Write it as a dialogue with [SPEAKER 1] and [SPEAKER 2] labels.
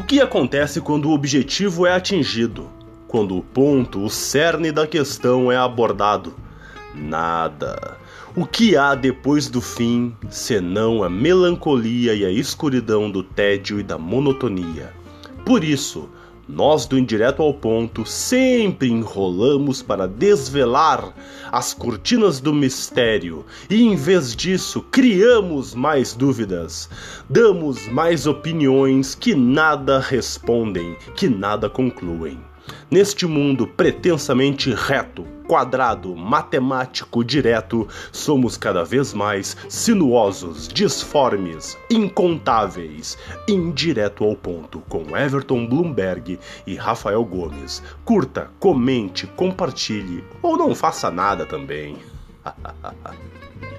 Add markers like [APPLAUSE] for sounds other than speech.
[SPEAKER 1] O que acontece quando o objetivo é atingido? Quando o ponto, o cerne da questão é abordado? Nada. O que há depois do fim, senão a melancolia e a escuridão do tédio e da monotonia? Por isso, nós do Indireto ao Ponto sempre enrolamos para desvelar as cortinas do mistério e, em vez disso, criamos mais dúvidas, damos mais opiniões que nada respondem, que nada concluem. Neste mundo pretensamente reto, quadrado, matemático, direto, somos cada vez mais sinuosos, disformes, incontáveis, indireto ao ponto, com Everton Bloomberg e Rafael Gomes. Curta, comente, compartilhe ou não faça nada também. [LAUGHS]